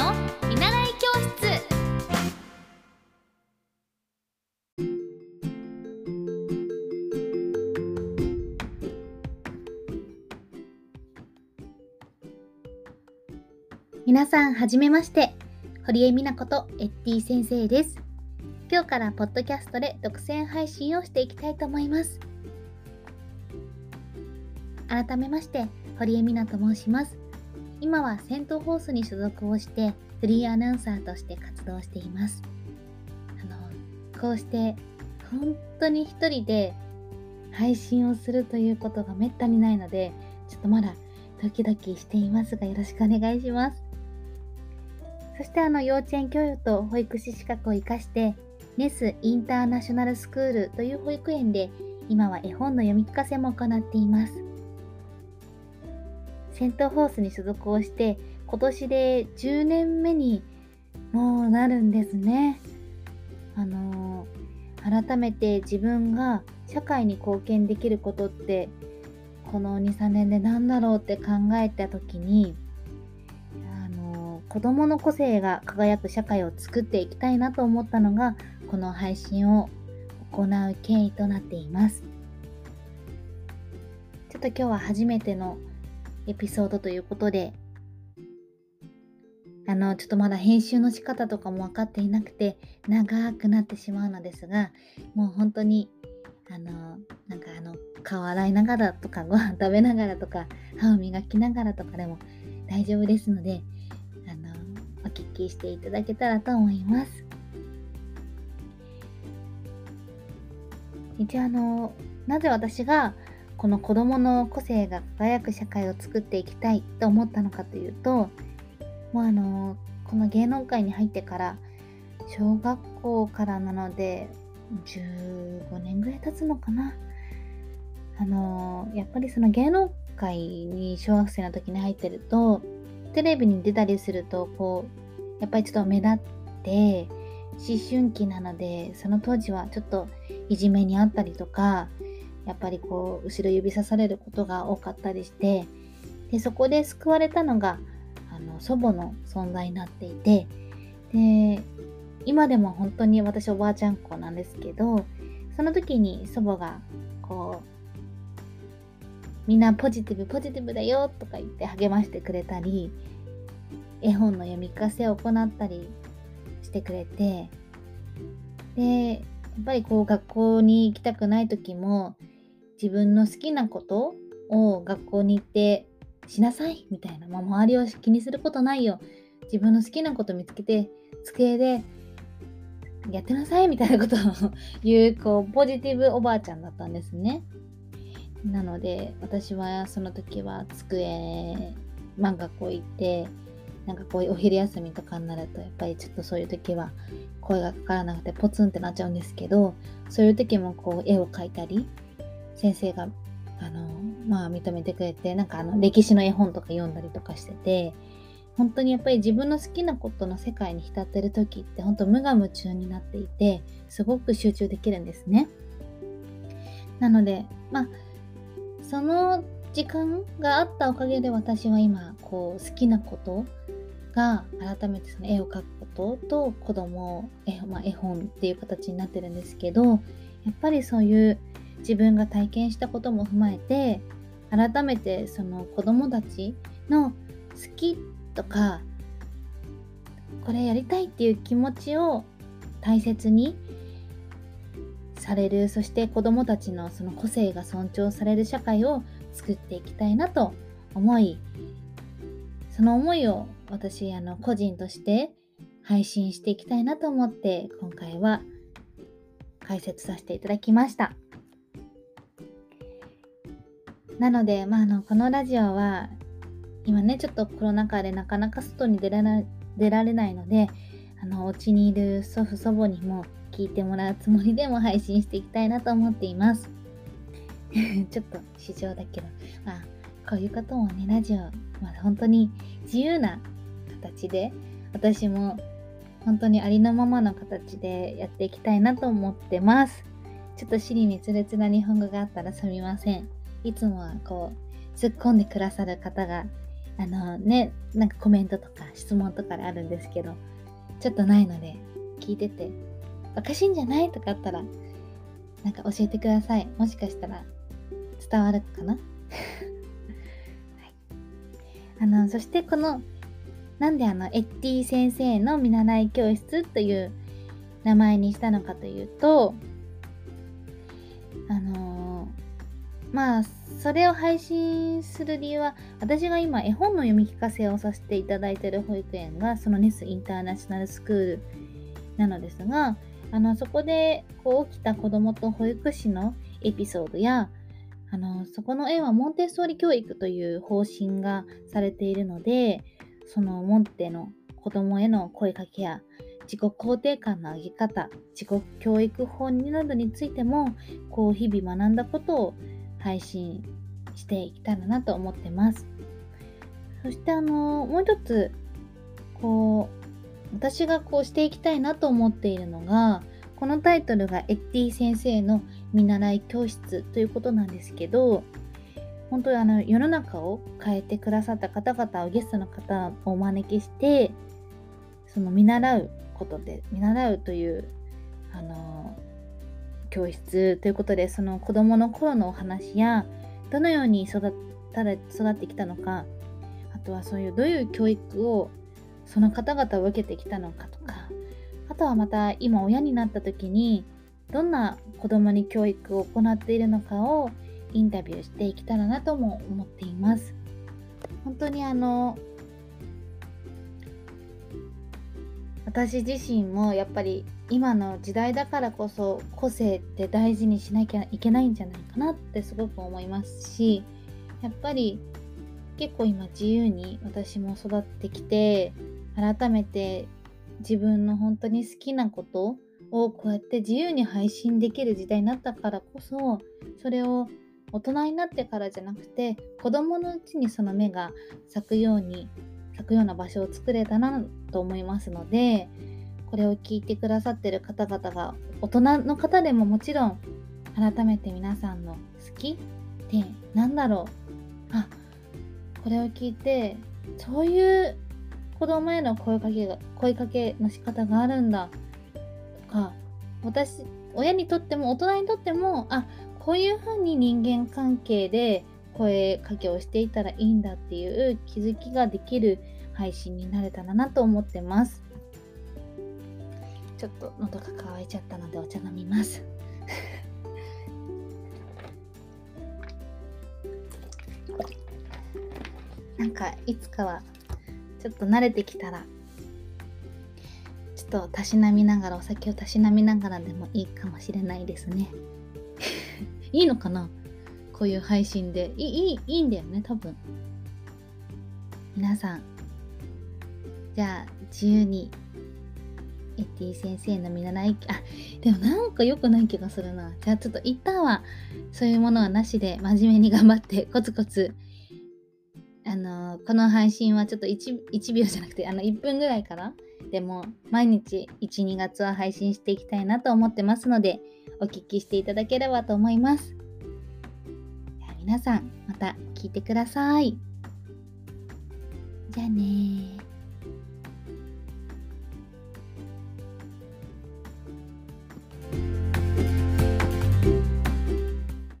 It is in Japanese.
の見習い教室。皆さんはじめまして。堀江美奈子とエッティ先生です。今日からポッドキャストで独占配信をしていきたいと思います。改めまして堀江美奈と申します。今はセントホースに所属をしてフリーアナウンサーとして活動しています。あのこうして本当に一人で配信をするということがめったにないのでちょっとまだドキドキしていますがよろしくお願いします。そしてあの幼稚園教諭と保育士資格を生かしてネスインターナショナルスクールという保育園で今は絵本の読み聞かせも行っています。セントホースに所属をして今年で10年目にもうなるんですね。あのー、改めて自分が社会に貢献できることってこの23年で何だろうって考えた時にあの子どもの個性が輝く社会を作っていきたいなと思ったのがこの配信を行う経緯となっています。ちょっと今日は初めてのエピソードということであのちょっとまだ編集の仕方とかも分かっていなくて長くなってしまうのですがもう本当にあのなんかあの顔洗いながらとかご飯 食べながらとか歯を磨きながらとかでも大丈夫ですのであのお聞きしていただけたらと思います。一応あのなぜ私がこの子どもの個性が輝く社会を作っていきたいと思ったのかというともうあのこの芸能界に入ってから小学校からなので15年ぐらい経つのかな。あのやっぱりその芸能界に小学生の時に入ってるとテレビに出たりするとこうやっぱりちょっと目立って思春期なのでその当時はちょっといじめにあったりとかやっぱりこう後ろ指さされることが多かったりしてでそこで救われたのがあの祖母の存在になっていてで今でも本当に私おばあちゃん子なんですけどその時に祖母がこうみんなポジティブポジティブだよとか言って励ましてくれたり絵本の読み聞かせを行ったりしてくれてでやっぱりこう学校に行きたくない時も自分の好きなことを学校に行ってしなさいみたいな、まあ、周りを気にすることないよ自分の好きなこと見つけて机でやってなさいみたいなことを言うこうポジティブおばあちゃんだったんですね。なので私はその時は机漫画こう行ってなんかこういうお昼休みとかになるとやっぱりちょっとそういう時は声がかからなくてポツンってなっちゃうんですけどそういう時もこう絵を描いたり先生があのまあ認めてくれてなんかあの歴史の絵本とか読んだりとかしてて本当にやっぱり自分の好きなことの世界に浸ってる時って本当無我夢中になっていてすごく集中できるんですね。なのでまあその時間があったおかげで私は今こう好きなことが改めてその絵を描くことと子供絵,、まあ、絵本っていう形になってるんですけどやっぱりそういう自分が体験したことも踏まえて改めてその子供たちの好きとかこれやりたいっていう気持ちを大切にされるそして子どもたちのその個性が尊重される社会を作っていきたいなと思いその思いを私あの個人として配信していきたいなと思って今回は解説させていただきました。なので、まあ、あのこのラジオは今ねちょっとコロナ禍でなかなか外に出ら出られないのであのお家にいる祖父祖母にも聞いてもらうつもりでも配信していきたいなと思っています。ちょっと市場だけど、まあ、こういうこともね、ラジオ、まあ、本当に自由な形で、私も本当にありのままの形でやっていきたいなと思ってます。ちょっと尻滅裂な日本語があったらすみません。いつもはこう、突っ込んでくださる方があのねなんかコメントとか質問とかであるんですけどちょっとないので聞いてておかしいんじゃないとかあったらなんか教えてください。もしかしたら伝わるかな、はい、あのそしてこのなんであのエッティ先生の見習い教室という名前にしたのかというとあの、まあそれを配信する理由は私が今絵本の読み聞かせをさせていただいている保育園がそのネスインターナショナルスクールなのですがあのそこでこう起きた子どもと保育士のエピソードやあのそこの園はモンテッソーリ教育という方針がされているのでそのモンテの子どもへの声かけや自己肯定感の上げ方自己教育法などについてもこう日々学んだことを配信していきたらなと思ってます。そしてあのもう一つこう私がこうしていきたいなと思っているのがこのタイトルがエッティ先生の見習い教室ということなんですけど本当にあの世の中を変えてくださった方々をゲストの方をお招きしてその見習うことで見習うというあの教室ということでその子どもの頃のお話やどのように育った育ってきたのかあとはそういうどういう教育をその方々を受けてきたのかとかあとはまた今親になった時にどんな子供に教育を行っているのかをインタビューしていけたらなとも思っています。本当にあの私自身もやっぱり今の時代だからこそ個性って大事にしなきゃいけないんじゃないかなってすごく思いますしやっぱり結構今自由に私も育ってきて改めて自分の本当に好きなことをこうやって自由に配信できる時代になったからこそそれを大人になってからじゃなくて子供のうちにその芽が咲くように咲くような場所を作れたなと思いますのでこれを聞いてくださってる方々が大人の方でももちろん改めて皆さんの好きって何だろう。あこれを聞いてそういう子供への声かけが声かけの仕方があるんだ。とか私親にとっても大人にとってもあこういうふうに人間関係で声かけをしていたらいいんだっていう気づきができる配信になれたらなと思ってます。ちょっと喉が渇いちゃったのでお茶飲みます。なんかいつかはちょっと慣れてきたらちょっとたしなみながらお酒をたしなみながらでもいいかもしれないですね。いいのかな？こういう配信でいいいいんだよね多分。皆さん。じゃあ自由にエッティ先生の見習いあでもなんか良くない気がするな。じゃあちょっと一旦はそういうものはなしで真面目に頑張ってコツコツあのー、この配信はちょっと 1, 1秒じゃなくてあの1分ぐらいからでも毎日12月は配信していきたいなと思ってますのでお聞きしていただければと思います。皆さんまた聞いてください。じゃあね